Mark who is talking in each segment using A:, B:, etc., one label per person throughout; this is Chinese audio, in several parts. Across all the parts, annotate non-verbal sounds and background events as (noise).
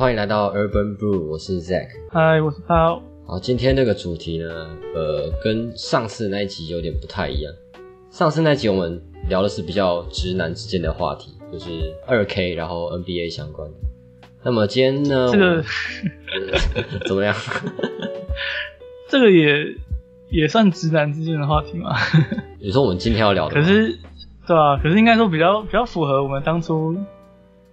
A: 欢迎来到 Urban Brew，我是 Zack。
B: 嗨，我是涛。
A: 好，今天这个主题呢，呃，跟上次那一集有点不太一样。上次那集我们聊的是比较直男之间的话题，就是二 K，然后 NBA 相关的。那么今天呢，
B: 这个 (laughs)
A: 怎么样？(laughs)
B: 这个也也算直男之间的话题吗？(laughs)
A: 你说我们今天要聊的，
B: 可是对啊，可是应该说比较比较符合我们当初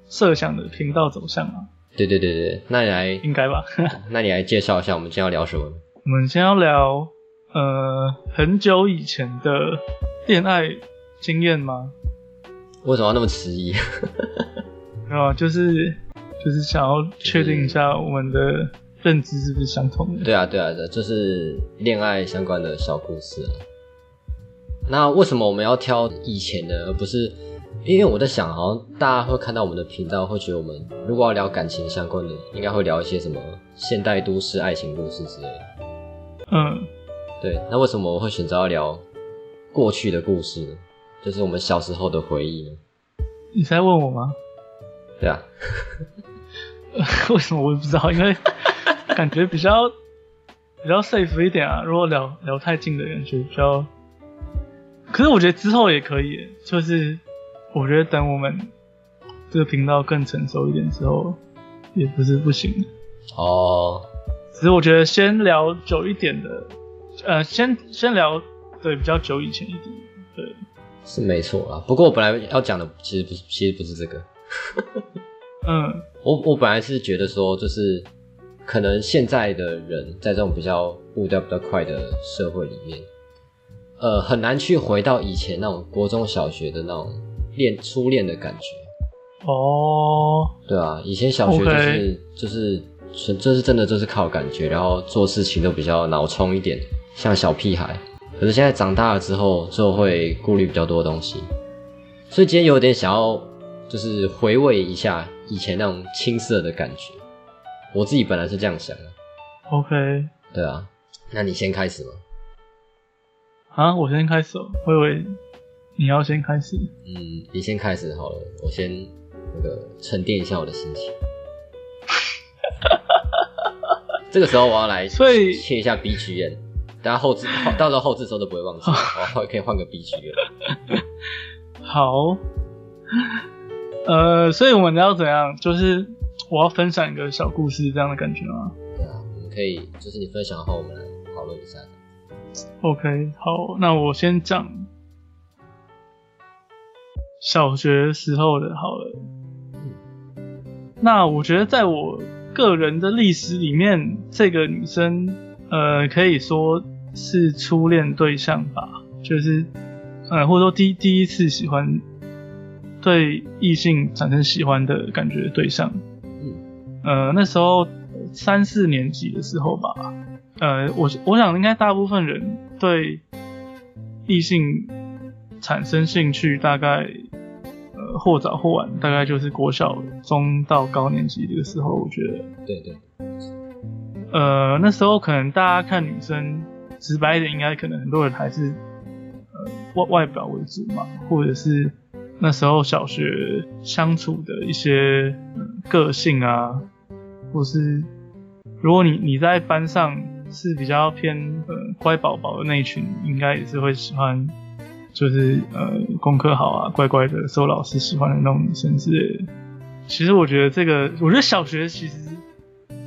B: 设想的频道走向啊。
A: 对对对对，那你来
B: 应该吧？(laughs)
A: 那你来介绍一下我们今天要聊什么？
B: 我们先要聊呃很久以前的恋爱经验吗？
A: 为什么要那么迟疑？(laughs)
B: 没有，就是就是想要确定一下我们的认知是不是相同的。
A: 对啊对啊的，就是恋爱相关的小故事啊。那为什么我们要挑以前的，而不是？因为我在想，好像大家会看到我们的频道，会觉得我们如果要聊感情相关的，应该会聊一些什么现代都市爱情故事之类的。
B: 嗯，
A: 对。那为什么我会选择要聊过去的故事呢？就是我们小时候的回忆呢？
B: 你在问我吗？
A: 对啊。(laughs)
B: 为什么我也不知道？因为感觉比较比较 safe 一点啊。如果聊聊太近的感觉比较，可是我觉得之后也可以，就是。我觉得等我们这个频道更成熟一点之后，也不是不行
A: 哦。
B: 只是我觉得先聊久一点的，呃，先先聊对比较久以前一点，对，
A: 是没错啦。不过我本来要讲的其实不是，其实不是这个。(laughs)
B: 嗯，
A: 我我本来是觉得说，就是可能现在的人在这种比较步调比较快的社会里面，呃，很难去回到以前那种国中小学的那种。恋初恋的感觉
B: 哦，
A: 对啊，以前小学就是就是纯就是真的就是靠感觉，然后做事情都比较脑冲一点，像小屁孩。可是现在长大了之后，就会顾虑比较多东西，所以今天有点想要就是回味一下以前那种青涩的感觉。我自己本来是这样想的。
B: OK，
A: 对啊，那你先开始吗？
B: 啊，我先开始，我以为。你要先开始，
A: 嗯，你先开始好了，我先那个沉淀一下我的心情。(laughs) 这个时候我要来，
B: 所以
A: 切一下 B G M，大家后置，(laughs) 到时候后置时候都不会忘记，我 (laughs) 可以换个 B G M。
B: 好，呃，所以我们要怎样？就是我要分享一个小故事，这样的感觉吗？
A: 对啊，我们可以，就是你分享后，我们来讨论一下。
B: OK，好，那我先讲。小学时候的好了，那我觉得在我个人的历史里面，这个女生呃可以说是初恋对象吧，就是呃或者说第第一次喜欢对异性产生喜欢的感觉对象，呃那时候三四年级的时候吧，呃我我想应该大部分人对异性。产生兴趣大概，呃，或早或晚，大概就是国小中到高年级这个时候，我觉得。
A: 对对。
B: 呃，那时候可能大家看女生，直白一点，应该可能很多人还是，呃，外外表为主嘛，或者是那时候小学相处的一些个性啊，或是如果你你在班上是比较偏呃乖宝宝的那一群，应该也是会喜欢。就是呃，功课好啊，乖乖的，受老师喜欢的那种女生之类的。其实我觉得这个，我觉得小学其实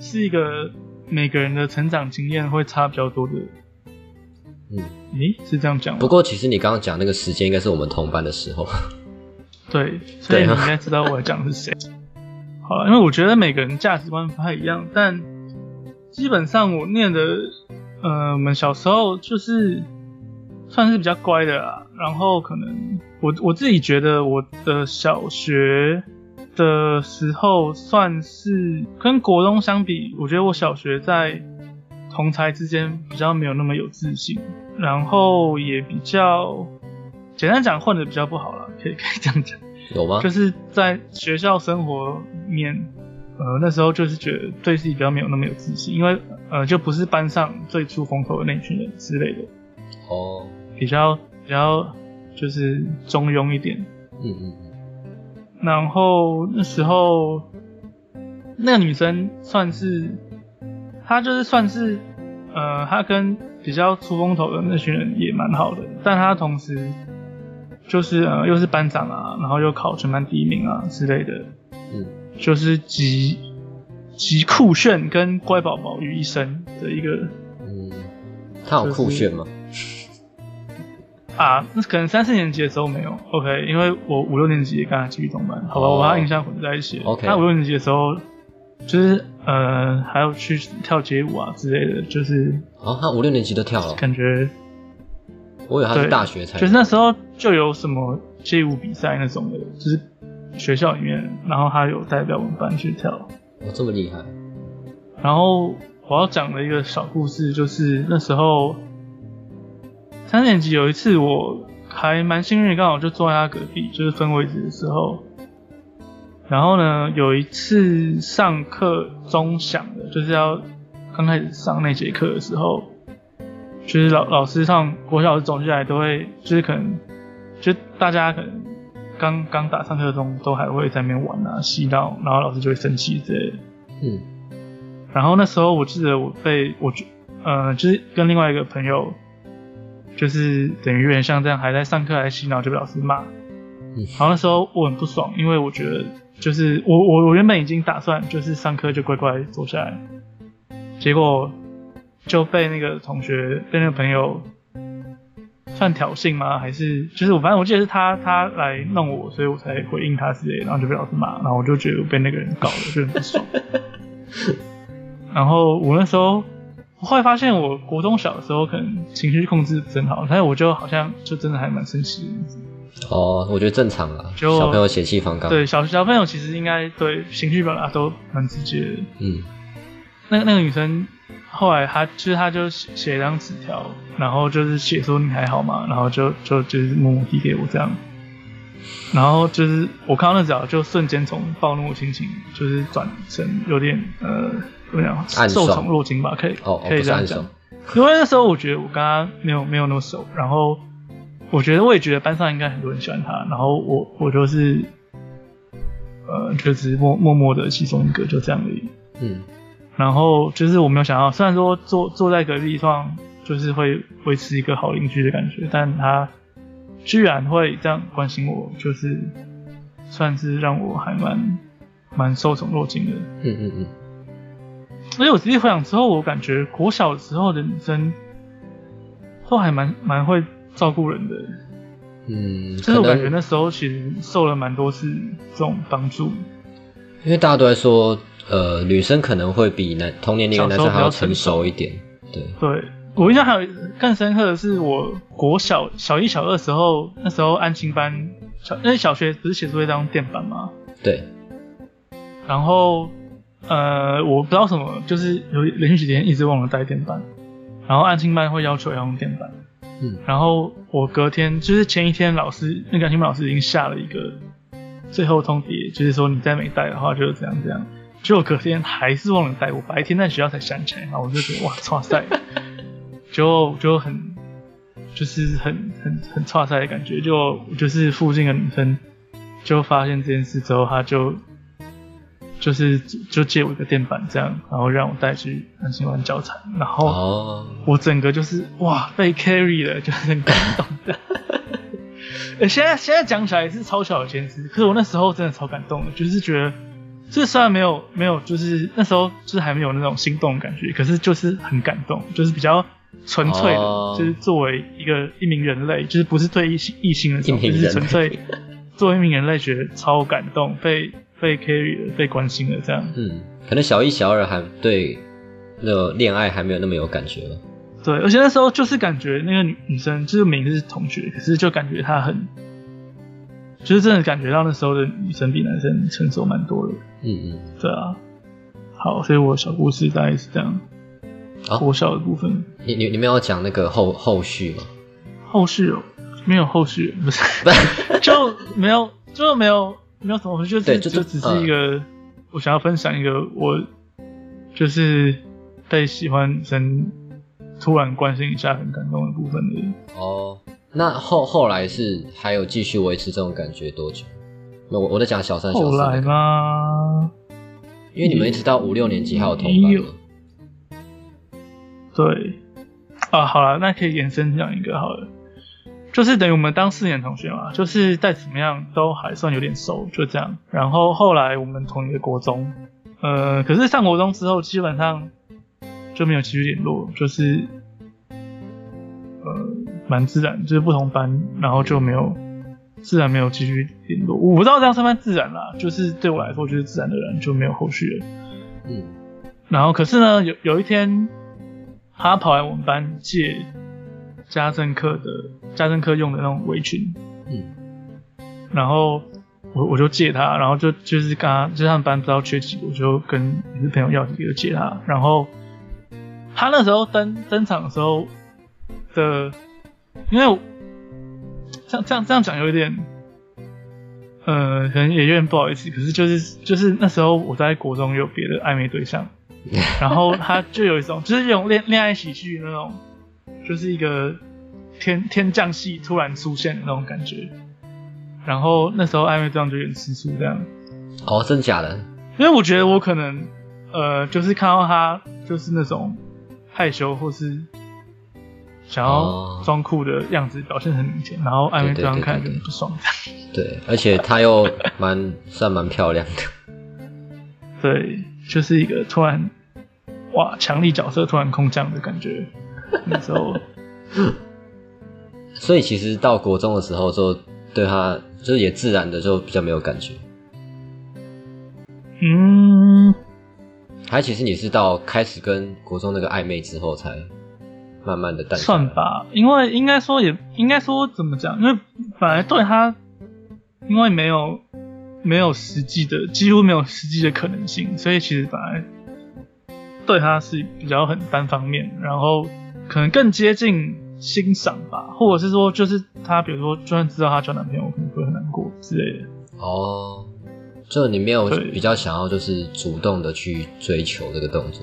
B: 是一个每个人的成长经验会差比较多的。嗯，诶，是这样讲吗？
A: 不过其实你刚刚讲那个时间，应该是我们同班的时候。(laughs)
B: 对，所以你应该知道我讲的是谁。(laughs) 好了，因为我觉得每个人价值观不太一样，但基本上我念的，呃，我们小时候就是。算是比较乖的啦，然后可能我我自己觉得我的小学的时候算是跟国中相比，我觉得我小学在同才之间比较没有那么有自信，然后也比较简单讲混的比较不好了，可以可以这样讲。
A: 有吗？
B: 就是在学校生活面，呃那时候就是觉得对自己比较没有那么有自信，因为呃就不是班上最出风头的那群人之类的。
A: 哦。
B: 比较比较就是中庸一点，
A: 嗯嗯，
B: 然后那时候那个女生算是，她就是算是，呃，她跟比较出风头的那群人也蛮好的，但她同时就是呃又是班长啊，然后又考全班第一名啊之类的，
A: 嗯，
B: 就是集集酷炫跟乖宝宝于一身的一个，
A: 嗯，他有酷炫吗？
B: 啊，那可能三四年级的时候没有，OK，因为我五六年级也跟他继续同班，好吧，我把他印象混在一起。
A: OK，
B: 他五六年级的时候，就是呃，还要去跳街舞啊之类的，就是
A: 哦，他五六年级都跳了，
B: 感觉，
A: 我以为他是大学才，
B: 就是那时候就有什么街舞比赛那种的，就是学校里面，然后他有代表我们班去跳，
A: 哦，这么厉害。
B: 然后我要讲的一个小故事，就是那时候。三年级有一次，我还蛮幸运，刚好就坐在他隔壁，就是分位置的时候。然后呢，有一次上课钟响了，就是要刚开始上那节课的时候，就是老老师上国小走进来都会，就是可能就大家可能刚刚打上课钟都还会在那边玩啊、嬉闹，然后老师就会生气之类的。
A: 嗯。
B: 然后那时候我记得我被我呃，就是跟另外一个朋友。就是等于有点像这样，还在上课还洗脑就被老师骂。然后那时候我很不爽，因为我觉得就是我我我原本已经打算就是上课就乖乖坐下来，结果就被那个同学被那个朋友算挑衅吗？还是就是我反正我记得是他他来弄我，所以我才回应他之类，然后就被老师骂，然后我就觉得被那个人搞了，就很不爽。然后我那时候。我后来发现，我国中小的时候可能情绪控制不很好，但是我就好像就真的还蛮生气
A: 的。哦，我觉得正常啊，小朋友血气方刚。
B: 对，小小朋友其实应该对情绪表达都蛮直接的。
A: 嗯。
B: 那那个女生后来她就是她就写一张纸条，然后就是写说你还好吗？然后就就就是默默递给我这样。然后就是我看到那纸条，就瞬间从暴怒心情就是转成有点呃。怎么样？受宠若惊吧，可以，可以这样讲。因为那时候我觉得我跟他没有没有那么熟，然后我觉得我也觉得班上应该很多人喜欢他，然后我我就是，呃，就是默默默的其中一个，就这样而已。
A: 嗯。
B: 然后就是我没有想到，虽然说坐坐在隔壁上就是会维持一个好邻居的感觉，但他居然会这样关心我，就是算是让我还蛮蛮受宠若惊的。
A: 嗯嗯嗯。
B: 所以我仔细回想之后，我感觉国小时候的女生都还蛮蛮会照顾人的。
A: 嗯，
B: 就是我感觉那时候其实受了蛮多次这种帮助。
A: 因为大家都在说，呃，女生可能会比男同年龄的男生还要成熟一点。对，
B: 对我印象还有更深刻的是，我国小小一、小二时候，那时候安亲班小，因为小学不是写作业当电板吗？
A: 对，
B: 然后。呃，我不知道什么，就是有连续几天一直忘了带电板，然后安亲班会要求要用电板，
A: 嗯，
B: 然后我隔天就是前一天老师那个安亲班老师已经下了一个最后通牒，就是说你再没带的话就是怎样怎样，结果隔天还是忘了带，我白天在学校才想起来，然后我就觉得哇，哇塞，就就很就是很很很差赛的感觉，就就是附近的女生就发现这件事之后，她就。就是就借我一个电板这样，然后让我带去安心玩教材，然后我整个就是哇被 carry 了，就是很感动的。(laughs) 现在现在讲起来是超小的坚持，可是我那时候真的超感动的，就是觉得，这虽然没有没有，就是那时候就是还没有那种心动感觉，可是就是很感动，就是比较纯粹的，就是作为一个一名人类，就是不是对异性异性的，就是纯粹 (laughs) 作为一名人类觉得超感动，被。被 carry 了，被关心了，这样。
A: 嗯，可能小一、小二还对那个恋爱还没有那么有感觉了。
B: 对，而且那时候就是感觉那个女女生就是明明是同学，可是就感觉她很，就是真的感觉到那时候的女生比男生成熟蛮多的。
A: 嗯嗯，
B: 对啊。好，所以我小故事大概是这样。我小的部分，
A: 你你你们有讲那个后后续吗？
B: 后续哦，没有后续，不是，(laughs) 就没有，就没有。没有什么，就是就就只是一个，我想要分享一个我就是被喜欢女生突然关心一下很感动的部分的。
A: 哦，那后后来是还有继续维持这种感觉多久？那我我在讲小三小四。
B: 后来吗？
A: 因为你们一直到五六年级还有同班吗？
B: 对，啊，好了，那可以延伸讲一个好了，就是等于我们当四年同学嘛，就是再怎么样都还算有点熟，就这样。然后后来我们同一个国中，呃，可是上国中之后基本上就没有继续联络，就是呃蛮自然，就是不同班，然后就没有自然没有继续联络。我不知道这样算不算自然啦，就是对我来说就是自然的人就没有后续了。嗯，然后可是呢，有有一天。他跑来我们班借家政课的家政课用的那种围裙，嗯，然后我我就借他，然后就就是跟他，就他们班不知道缺几个，我就跟也是朋友要几个借他，然后他那时候登登场的时候的，因为这样这样这样讲有一点，呃，可能也有点不好意思，可是就是就是那时候我在国中有别的暧昧对象。然后他就有一种，就是这种恋恋爱喜剧那种，就是一个天天降戏突然出现的那种感觉。然后那时候暧昧这样就有点吃醋这样。
A: 哦，真的假的？
B: 因为我觉得我可能，呃，就是看到他就是那种害羞或是想要装酷的样子表现很明显，然后暧昧这样看着不爽。
A: 对，而且他又蛮算蛮漂亮的。(laughs)
B: 对。就是一个突然，哇，强力角色突然空降的感觉。(laughs) 那时候，
A: 所以其实到国中的时候，就对他就是也自然的就比较没有感觉。
B: 嗯，
A: 还其实你是到开始跟国中那个暧昧之后，才慢慢的淡。
B: 算吧，因为应该说也应该说怎么讲？因为本来对他，因为没有。没有实际的，几乎没有实际的可能性，所以其实本来对他是比较很单方面，然后可能更接近欣赏吧，或者是说，就是他比如说，就算知道他交男朋友，我可能会很难过之类的。
A: 哦，就你没有比较想要就是主动的去追求这个动作。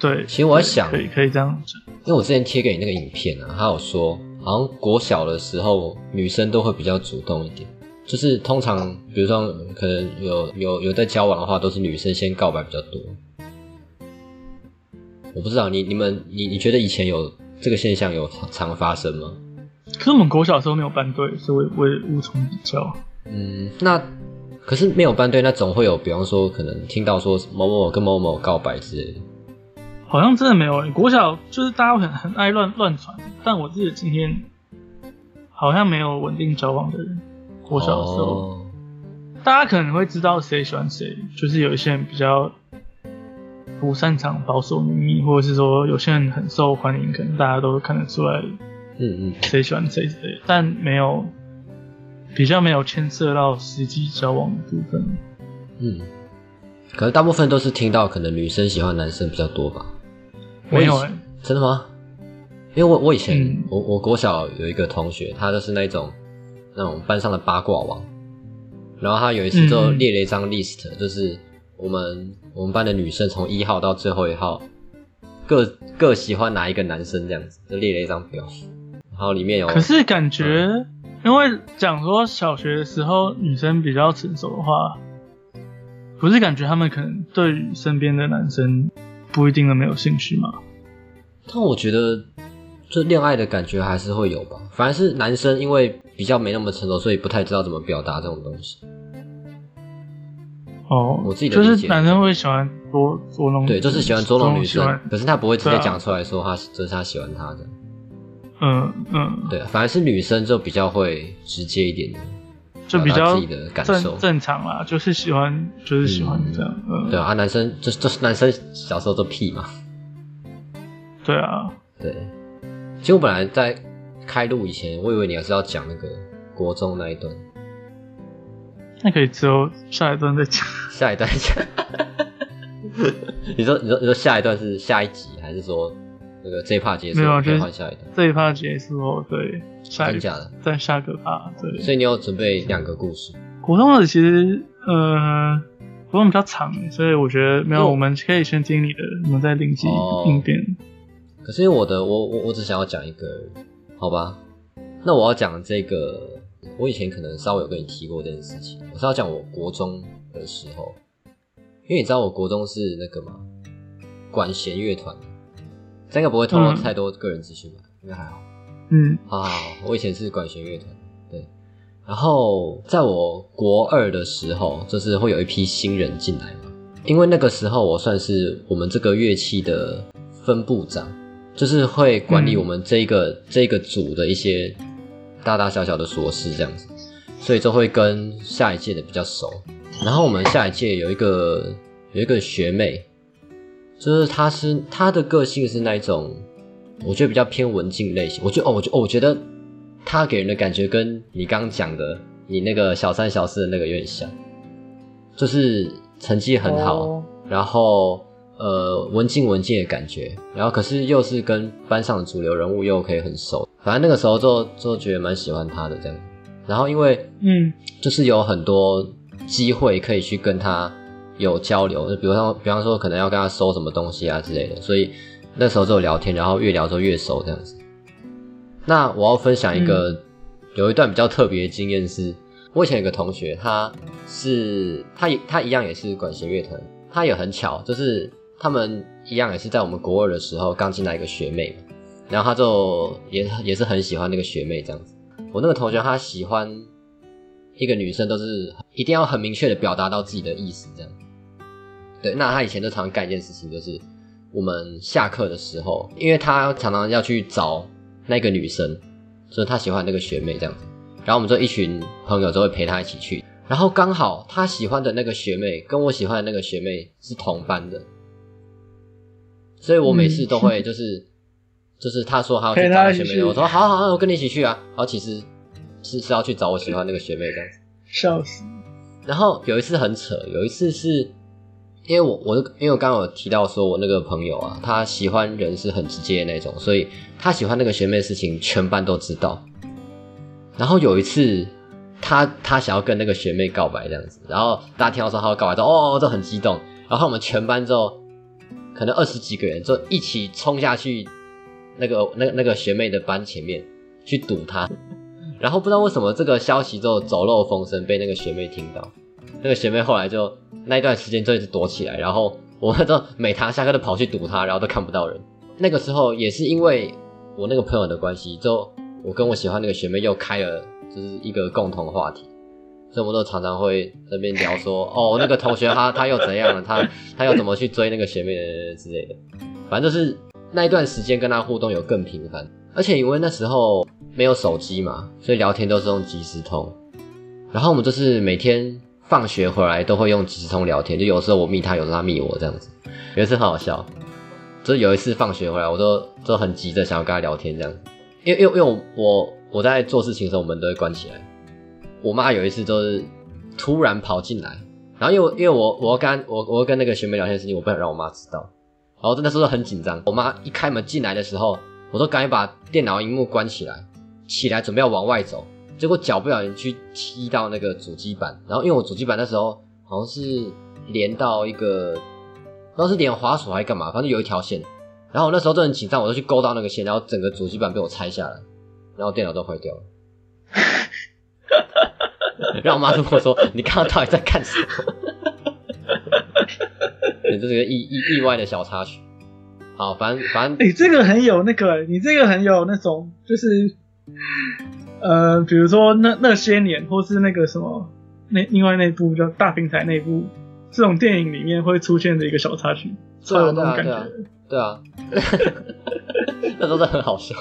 B: 对，
A: 其实我在想，
B: 可以可以这样讲，
A: 因为我之前贴给你那个影片啊，他有说，好像国小的时候女生都会比较主动一点。就是通常，比如说可能有有有在交往的话，都是女生先告白比较多。我不知道你你们你你觉得以前有这个现象有常发生吗？
B: 可是我们国小时候没有班队，所以我也无从比较。
A: 嗯，那可是没有班队，那总会有，比方说可能听到说某某某跟某某告白之类的。
B: 好像真的没有，国小就是大家很很爱乱乱传，但我自己今天好像没有稳定交往的人。我小时候，大家可能会知道谁喜欢谁，就是有一些人比较不擅长保守秘密，或者是说有些人很受欢迎，可能大家都看得出来，嗯嗯，谁喜欢谁谁，但没有比较没有牵涉到实际交往的部分。
A: 嗯，可能大部分都是听到可能女生喜欢男生比较多吧？
B: 没有，
A: 真的吗？因为我我以前我我国小有一个同学，他就是那种。那种班上的八卦王，然后他有一次就列了一张 list，就是我们我们班的女生从一号到最后一号，各各喜欢哪一个男生这样子，就列了一张表，然后里面有。
B: 可是感觉，因为讲说小学的时候女生比较成熟的话，不是感觉他们可能对身边的男生不一定都没有兴趣吗？
A: 但我觉得。这恋爱的感觉还是会有吧，反而是男生因为比较没那么成熟，所以不太知道怎么表达这种东西。
B: 哦，
A: 我自己的
B: 就是男生会喜欢捉捉弄，
A: 对，就是喜欢捉弄女生，可是他不会直接讲出来说他这是他喜欢他的。
B: 嗯嗯，
A: 对，反而是女生就比较会直接一点的，
B: 就比较
A: 自己的感受
B: 正常啦，就是喜欢就是喜欢这样。嗯，
A: 对啊，男生就是就是男生小时候都屁嘛。
B: 对啊，
A: 对。其实我本来在开录以前，我以为你还是要讲那个国中那一段，
B: 那可以之后下一段再讲。
A: 下一段讲。你说你说你说下一段是下一集，还是说那个这一趴结束？
B: 没有，就
A: 换下一段。
B: 这一趴结束后，对，下一
A: 假的，
B: 再下个趴，对。
A: 所以你有准备两个故事。
B: 国中的其实呃，国中比较长，所以我觉得没有，我们可以先听你的，我们再灵机应变。
A: 可是我的我我我只想要讲一个，好吧？那我要讲这个，我以前可能稍微有跟你提过这件事情。我是要讲我国中的时候，因因为你知道我国中是那个嘛，管弦乐团，这应该不会透露太多个人资讯吧？应该还好。
B: 嗯，
A: 啊，我以前是管弦乐团，对。然后在我国二的时候，就是会有一批新人进来嘛，因为那个时候我算是我们这个乐器的分部长，就是会管理我们这个这个组的一些大大小小的琐事这样子，所以就会跟下一届的比较熟。然后我们下一届有一个有一个学妹，就是她是她的个性是那一种。我觉得比较偏文静类型。我觉得哦，我觉哦，我觉得她给人的感觉跟你刚刚讲的你那个小三小四的那个有点像，就是成绩很好，然后呃文静文静的感觉，然后可是又是跟班上的主流人物又可以很熟。反正那个时候就就觉得蛮喜欢他的这样。然后因为
B: 嗯，
A: 就是有很多机会可以去跟他有交流，就比如说比方说可能要跟他收什么东西啊之类的，所以。那时候就聊天，然后越聊就越熟这样子。那我要分享一个有一段比较特别的经验是，我以前有个同学，他是他也他一样也是管弦乐团，他也很巧，就是他们一样也是在我们国二的时候刚进来一个学妹，然后他就也也是很喜欢那个学妹这样子。我那个同学他喜欢一个女生，都是一定要很明确的表达到自己的意思这样。对，那他以前就常干一件事情就是。我们下课的时候，因为他常常要去找那个女生，所以他喜欢那个学妹这样子。然后我们就一群朋友就会陪他一起去。然后刚好他喜欢的那个学妹跟我喜欢的那个学妹是同班的，所以我每次都会就是就是他说他要去找学妹，我说好好好，我跟你一起去啊。然后其实是是要去找我喜欢那个学妹这样子。
B: 笑死。
A: 然后有一次很扯，有一次是。因为我我因为我刚刚有提到说，我那个朋友啊，他喜欢人是很直接的那种，所以他喜欢那个学妹的事情，全班都知道。然后有一次，他他想要跟那个学妹告白这样子，然后大家听到说他要告白，说哦都很激动。然后我们全班就可能二十几个人就一起冲下去那个那那个学妹的班前面去堵她。然后不知道为什么这个消息就走漏风声，被那个学妹听到。那个学妹后来就那一段时间就一直躲起来，然后我们都每堂下课都跑去堵她，然后都看不到人。那个时候也是因为我那个朋友的关系，就我跟我喜欢那个学妹又开了就是一个共同话题，所以我们都常常会那边聊说，哦，那个同学他他又怎样了，他他又怎么去追那个学妹之类的。反正就是那一段时间跟他互动有更频繁，而且因为那时候没有手机嘛，所以聊天都是用即时通，然后我们就是每天。放学回来都会用即时通聊天，就有时候我密他，有时候他密我这样子。有一次很好笑，就是有一次放学回来，我都都很急着想要跟他聊天这样。因为因为因为我我我在做事情的时候，我们都会关起来。我妈有一次就是突然跑进来，然后因为因为我我跟我我跟那个学妹聊天的事情，我不想让我妈知道。然后真的时候很紧张，我妈一开门进来的时候，我都赶紧把电脑荧幕关起来，起来准备要往外走。结果脚不小心去踢到那个主机板，然后因为我主机板那时候好像是连到一个，不知道是连滑鼠还是干嘛，反正有一条线。然后我那时候就很紧张，我就去勾到那个线，然后整个主机板被我拆下来，然后电脑都坏掉了。让我妈跟我说：“你刚刚到底在干什么？”这是个意意意外的小插曲。好，反正反正，
B: 你这个很有那个，你这个很有那种，就是。呃，比如说那那些年，或是那个什么，那另外那部叫《大平台》那部，这种电影里面会出现的一个小插曲，
A: 对啊，
B: 对
A: 啊，对啊，(laughs) 那都是很好笑。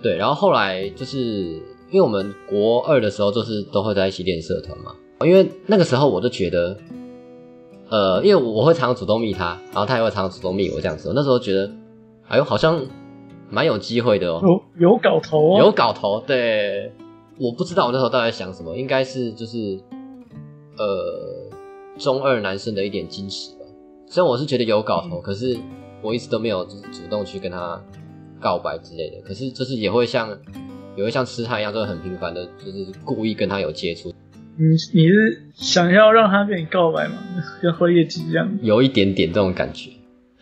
A: 对，然后后来就是因为我们国二的时候，就是都会在一起练社团嘛，因为那个时候我就觉得，呃，因为我会常常主动密他，然后他也会常常主动密我这样子，那时候觉得，哎呦，好像。蛮有机会的哦，
B: 有有搞头哦，
A: 有搞头。对，我不知道我那时候到底在想什么，应该是就是呃中二男生的一点矜持吧。虽然我是觉得有搞头，可是我一直都没有就是主动去跟他告白之类的。可是就是也会像也会像吃他一样，就会很频繁的，就是故意跟他有接触。
B: 你你是想要让他跟你告白吗？(laughs) 跟辉夜姬一样？
A: 有一点点这种感觉。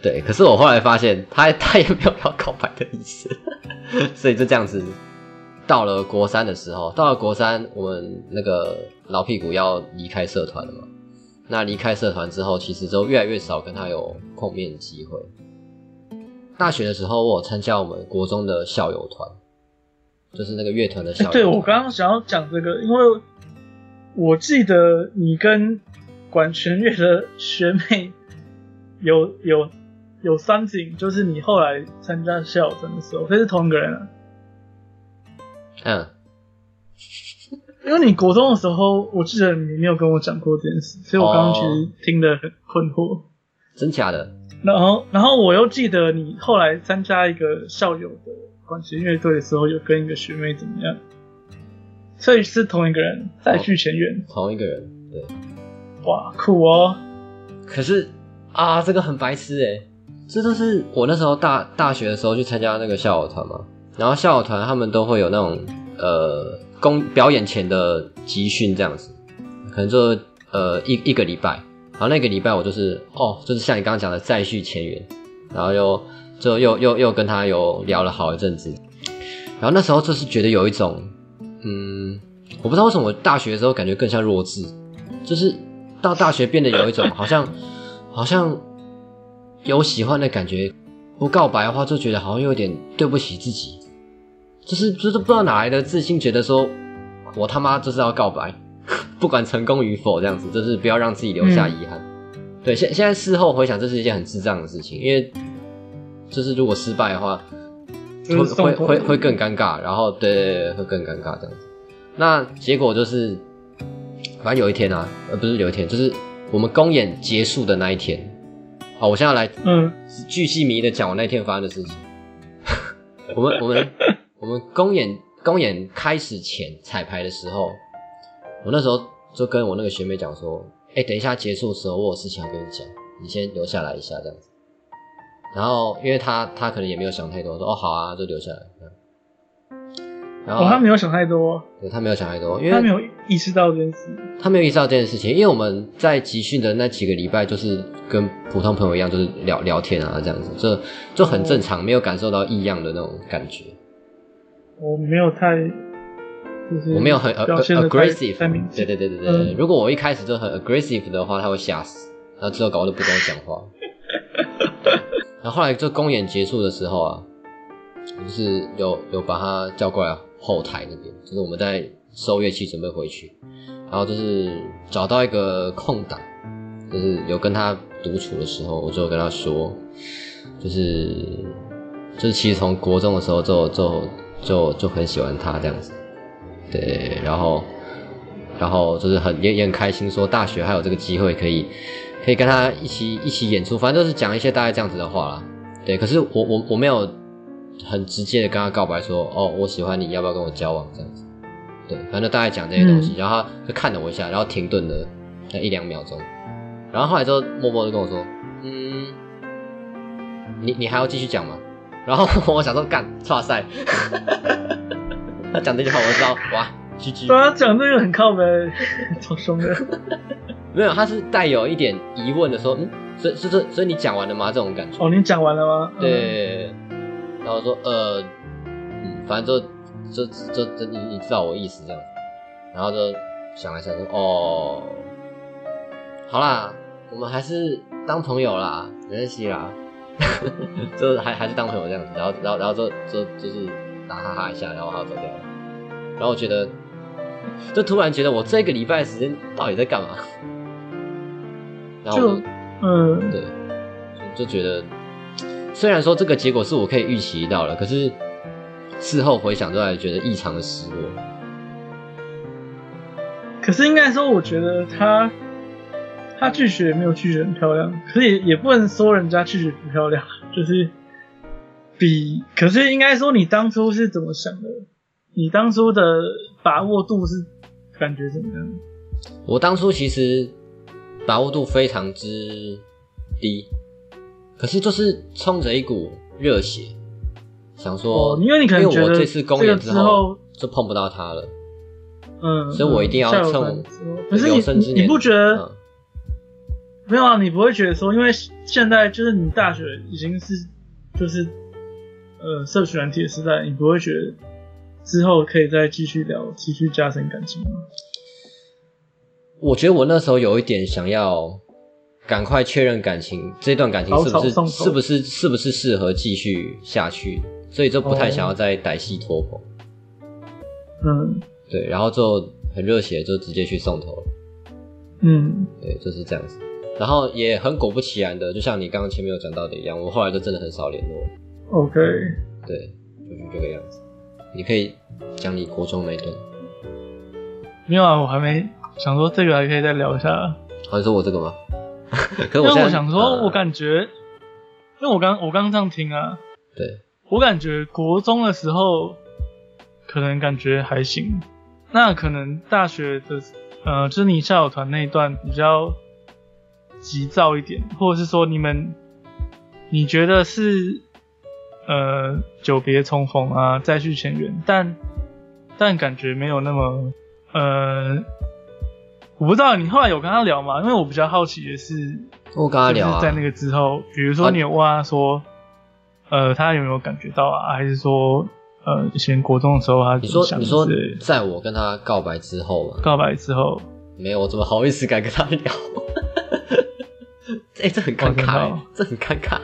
A: 对，可是我后来发现他他也没有要告白的意思，(laughs) 所以就这样子。到了国三的时候，到了国三，我们那个老屁股要离开社团了嘛，那离开社团之后，其实就越来越少跟他有碰面的机会。大学的时候，我参加我们国中的校友团，就是那个乐团的。
B: 对我刚刚想要讲这个，因为我记得你跟管弦乐的学妹有有有 something，就是你后来参加校友团的时候，这是同一个人啊。
A: 嗯。
B: 因为你国中的时候，我记得你没有跟我讲过这件事，所以我刚刚其实听得很困惑。
A: 真假的？
B: 然后，然后我又记得你后来参加一个校友的管弦乐队的时候，有跟一个学妹怎么样？所以是同一个人再续前缘。
A: 同一个人，对。
B: 哇，酷哦！
A: 可是啊，这个很白痴哎，这都是我那时候大大学的时候去参加那个校友团嘛，然后校友团他们都会有那种呃。公表演前的集训这样子，可能就呃一一个礼拜，然后那个礼拜我就是哦，就是像你刚刚讲的再续前缘，然后又就又又又跟他有聊了好一阵子，然后那时候就是觉得有一种嗯，我不知道为什么我大学的时候感觉更像弱智，就是到大学变得有一种好像好像有喜欢的感觉，不告白的话就觉得好像有点对不起自己。就是就是不知道哪来的自信，觉得说我他妈就是要告白，(laughs) 不管成功与否，这样子就是不要让自己留下遗憾。对，现现在事后回想，这是一件很智障的事情，因为就是如果失败的话，会会会会更尴尬，然后对对对，会更尴尬这样子。那结果就是，反正有一天啊，呃，不是有一天，就是我们公演结束的那一天。好，我现在来嗯，巨细迷的讲我那天发生的事情。(laughs) 我们我们。我们公演公演开始前彩排的时候，我那时候就跟我那个学妹讲说：“哎，等一下结束的时候，我有事情要跟你讲，你先留下来一下这样子。”然后，因为他他可能也没有想太多，说：“哦，好啊，就留下来。”
B: 然后他没有想太多，
A: 对他没有想太多，因为
B: 他没有意识到这件事。
A: 他没有意识到这件事情，因为我们在集训的那几个礼拜，就是跟普通朋友一样，就是聊聊天啊，这样子，这就很正常，没有感受到异样的那种感觉。
B: 我没有太，就是
A: 我没有很 aggressive，对对对对对。如果我一开始就很 aggressive 的话，他会吓死，然后之后搞得不跟我讲话。(laughs) 然后后来这公演结束的时候啊，就是有有把他叫过来后台那边，就是我们在收乐器准备回去，然后就是找到一个空档，就是有跟他独处的时候，我就跟他说，就是就是其实从国中的时候就就。就就很喜欢他这样子，对，然后，然后就是很也也很开心，说大学还有这个机会可以可以跟他一起一起演出，反正就是讲一些大概这样子的话啦，对。可是我我我没有很直接的跟他告白说，哦，我喜欢你，要不要跟我交往这样子，对，反正大概讲这些东西，然后他就看了我一下，然后停顿了那一两秒钟，然后后来就默默的跟我说，嗯，你你还要继续讲吗？然后我想说干，哇塞！(laughs) 他讲这句话，我知道哇，G G。
B: 对啊，讲这个很靠背，超凶的。
A: 没有，他是带有一点疑问的说，嗯，所以，所以，所以你讲完了吗？这种感觉。
B: 哦，你讲完了吗？
A: 对。然后说，呃，嗯，反正就，就，就，就你，你知道我意思这样。然后就想了一下说，哦，好啦，我们还是当朋友啦，没关系啦。(laughs) 就还还是当朋友这样子，然后然后然后就就就是打哈哈一下，然后他走掉了。然后我觉得，就突然觉得我这个礼拜时间到底在干嘛？然后嗯，对，就觉得虽然说这个结果是我可以预期到了，可是事后回想都还觉得异常的失落。
B: 可是应该说，我觉得他。他拒绝没有拒绝很漂亮，可是也也不能说人家拒绝不漂亮，就是比，可是应该说你当初是怎么想的？你当初的把握度是感觉怎么样？
A: 我当初其实把握度非常之低，可是就是冲着一股热血，想说，
B: 因为你可能觉得
A: 这次公演之后就碰不到他了，
B: 嗯，
A: 所以我一定要趁
B: 有
A: 生之
B: 年，你不觉得？没有啊，你不会觉得说，因为现在就是你大学已经是就是呃社群软体的时代，你不会觉得之后可以再继续聊，继续加深感情吗？
A: 我觉得我那时候有一点想要赶快确认感情，这段感情是不是是不是是不是适合继续下去，所以就不太想要再歹戏拖棚。
B: 嗯，
A: 对，然后就很热血，就直接去送头了。
B: 嗯，
A: 对，就是这样子。然后也很果不其然的，就像你刚刚前面有讲到的一样，我后来就真的很少联
B: 络。OK，
A: 对，就是这个样子。你可以讲你国中那段。
B: 没有啊，我还没想说这个，还可以再聊一下。
A: 好，你说我这个吗？(laughs) 可
B: 是我想说，我感觉，因为我刚我刚刚这样听啊，
A: 对
B: 我感觉国中的时候可能感觉还行，那可能大学的呃，就是你校友团那一段比较。急躁一点，或者是说你们，你觉得是呃久别重逢啊，再续前缘，但但感觉没有那么呃，我不知道你后来有跟他聊吗？因为我比较好奇的是，
A: 我跟他聊
B: 在那个之后，比如说你有问他说，呃，他有没有感觉到啊？还是说呃以前国中的时候他
A: 你说你说在我跟他告白之后吗？
B: 告白之后
A: 没有，我怎么好意思敢跟他聊？(laughs) 哎，这很尴尬，这很尴尬。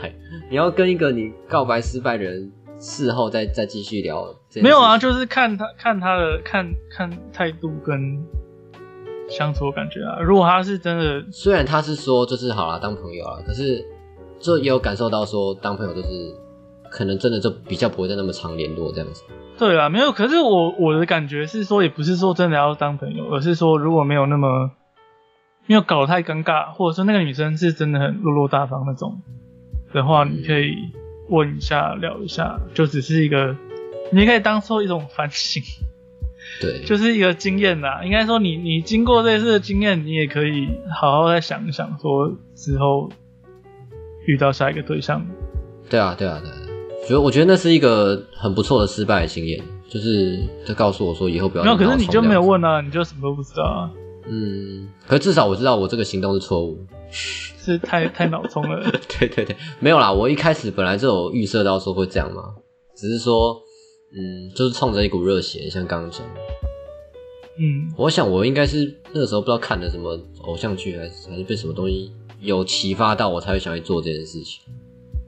A: 你要跟一个你告白失败的人事后再再继续聊，
B: 没有啊？就是看他看他的看看态度跟相处的感觉啊。如果他是真的，
A: 虽然他是说就是好啦当朋友啊，可是就也有感受到说当朋友就是可能真的就比较不会再那么常联络这样子。
B: 对啊，没有。可是我我的感觉是说，也不是说真的要当朋友，而是说如果没有那么。没有搞得太尴尬，或者说那个女生是真的很落落大方那种的话，你可以问一下聊一下，就只是一个，你可以当做一种反省，
A: 对，
B: 就是一个经验啦。应该说你你经过这次的经验，你也可以好好再想一想，说之后遇到下一个对象。
A: 对啊，对啊，对，觉得我觉得那是一个很不错的失败经验，就是他告诉我说以后不要。
B: 没有，可是你就没有问啊，你就什么都不知道啊。
A: 嗯，可至少我知道我这个行动是错误，(laughs)
B: 是太太脑充了。(laughs)
A: 对对对，没有啦，我一开始本来就有预设到说会这样嘛，只是说，嗯，就是冲着一股热血，像刚刚讲。
B: 嗯，
A: 我想我应该是那个时候不知道看了什么偶像剧，还是还是被什么东西有启发到，我才会想去做这件事情，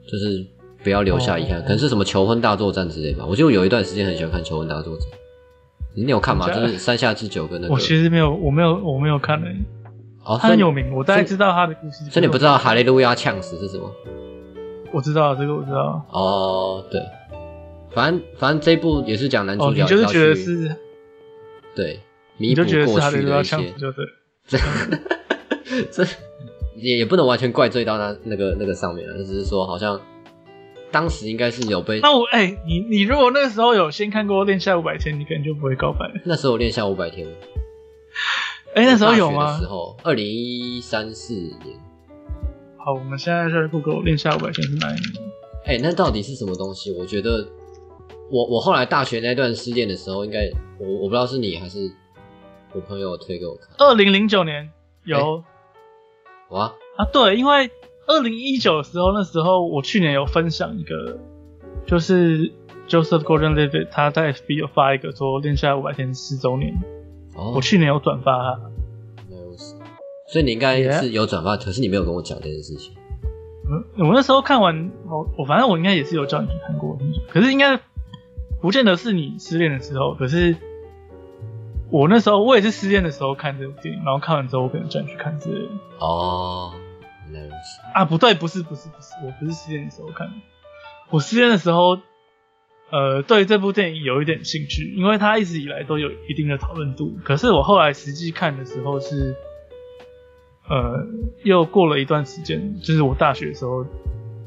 A: 就是不要留下遗憾，可能是什么求婚大作战之类吧。我就有一段时间很喜欢看求婚大作战。你有看吗？就是山下智久跟那个。
B: 我其实没有，我没有，我没有看诶。
A: 哦，
B: 他很有名，我大概知道他的故事。
A: 所以你不知道哈利路亚呛死是什么？
B: 我知道这个，我知道。
A: 哦，对，反正反正这部也是讲男主角。
B: 哦，你就是觉得是？
A: 对，弥补过去的一些。
B: 就对。
A: 这也也不能完全怪罪到那那个那个上面了，只是说好像。当时应该是有被
B: 那我哎，你你如果那个时候有先看过《恋下五百天》，你可能就不会告白。
A: 那时候《恋下五百天》，
B: 哎，那时候有吗？
A: 时候二零一三四年。
B: 好，我们现在在 Google《恋下五百天》是哪一年？
A: 哎，那到底是什么东西？我觉得我我后来大学那段失恋的时候，应该我我不知道是你还是我朋友推给我看。
B: 二零零九年有。
A: 哇
B: 啊，对，因为。二零一九的时候，那时候我去年有分享一个，就是 Joseph Gordon-Levitt 他在 FB 有发一个说练下来五百天四周年，哦，我去年有转发，
A: 没有所以你应该是有转发，可是你没有跟我讲这件事情。
B: 嗯，我那时候看完，我我反正我应该也是有叫你去看过，可是应该不见得是你失恋的时候，可是我那时候我也是失恋的时候看这部电影，然后看完之后我可能转去看之类的。
A: 哦。
B: 啊，不对，不是，不是，不是，我不是失恋的时候看的。我失恋的时候，呃，对这部电影有一点兴趣，因为它一直以来都有一定的讨论度。可是我后来实际看的时候是，呃，又过了一段时间，就是我大学的时候，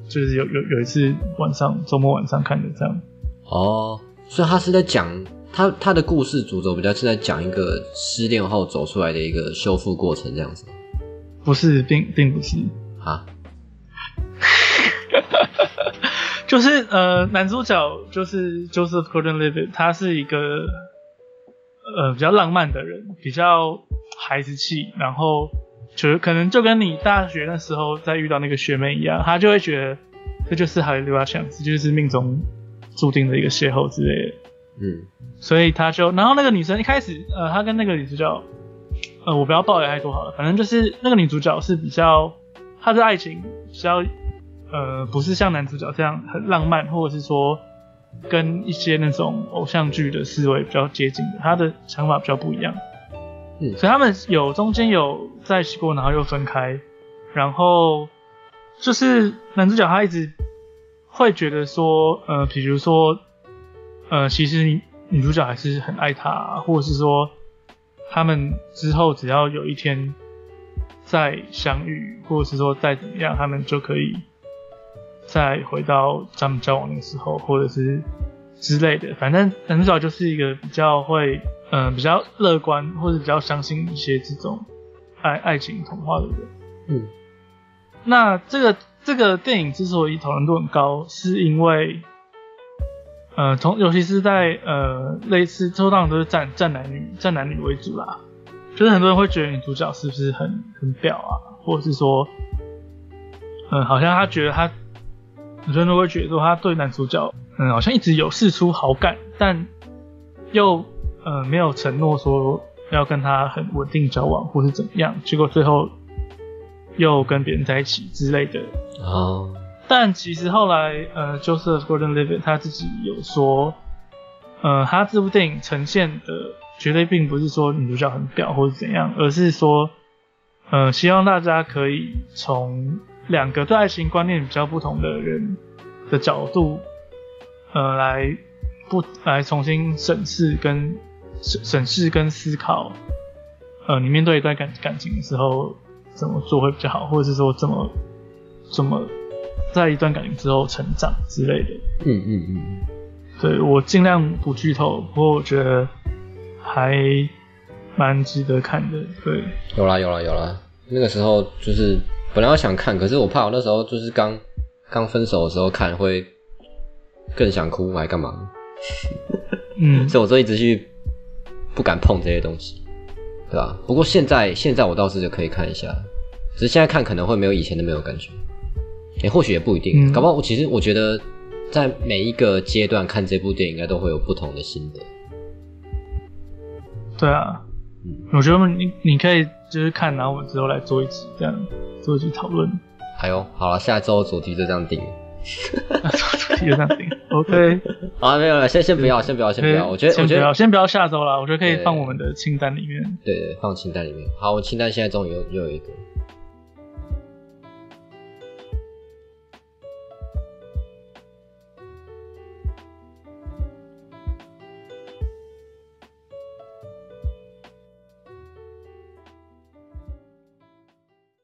B: 就是有有有一次晚上周末晚上看的这样。
A: 哦，所以他是在讲他他的故事主轴比较是在讲一个失恋后走出来的一个修复过程这样子。
B: 不是，并并不是
A: 啊，(laughs)
B: 就是呃，男主角就是 Joseph Gordon-Levitt，他是一个呃比较浪漫的人，比较孩子气，然后就可能就跟你大学那时候在遇到那个学妹一样，他就会觉得这就是哈利路亚强子，就是命中注定的一个邂逅之类的。
A: 嗯，
B: 所以他就，然后那个女生一开始，呃，他跟那个女主角。呃，我不要爆雷太多好了，反正就是那个女主角是比较，她的爱情比较，呃，不是像男主角这样很浪漫，或者是说跟一些那种偶像剧的思维比较接近的，她的想法比较不一样。
A: 嗯
B: 所以他们有中间有在一起过，然后又分开，然后就是男主角他一直会觉得说，呃，比如说，呃，其实女女主角还是很爱他，或者是说，他们之后只要有一天再相遇，或者是说再怎么样，他们就可以再回到他们交往的时候，或者是之类的。反正男主角就是一个比较会，嗯、比较乐观，或者比较相信一些这种爱爱情童话的人。
A: 嗯
B: 那这个这个电影之所以讨论度很高，是因为，呃，从尤其是在呃类似，通常都是战战男女战男女为主啦，就是很多人会觉得女主角是不是很很婊啊，或者是说，嗯、好像他觉得他，很多人都会觉得说他对男主角，嗯，好像一直有试出好感，但又呃没有承诺说要跟他很稳定交往或是怎么样，结果最后又跟别人在一起之类的。
A: 哦，
B: 但其实后来，呃，Joseph Gordon-Levitt 他自己有说，呃，他这部电影呈现的绝对并不是说女主角很婊或者怎样，而是说，呃，希望大家可以从两个对爱情观念比较不同的人的角度，呃，来不来重新审视跟审审视跟思考，呃，你面对一段感感情的时候怎么做会比较好，或者是说怎么怎么在一段感情之后成长之类的。
A: 嗯嗯嗯，
B: 对我尽量不剧透，不过我觉得还蛮值得看的。对，
A: 有啦有啦有啦，那个时候就是本来我想看，可是我怕我那时候就是刚刚分手的时候看会更想哭，还干嘛？(laughs)
B: 嗯，
A: 所以我就一直去不敢碰这些东西，对吧？不过现在现在我倒是就可以看一下，只是现在看可能会没有以前的没有感觉，诶、或许也不一定，
B: 嗯。
A: 搞不好我其实我觉得在每一个阶段看这部电影应该都会有不同的心得。
B: 对啊，
A: 嗯，
B: 我觉得你你可以就是看，然后我们之后来做一集这样做一集讨论，
A: 还有好了，下周主题就这样定了。
B: 就这样定。OK，
A: 啊，没有了，先先不要，先不要，先不要。我觉得，我觉得
B: 先不要下周了，我觉得可以放我们的清单里面。
A: 对对，放清单里面。好，我清单现在终于又又有一个，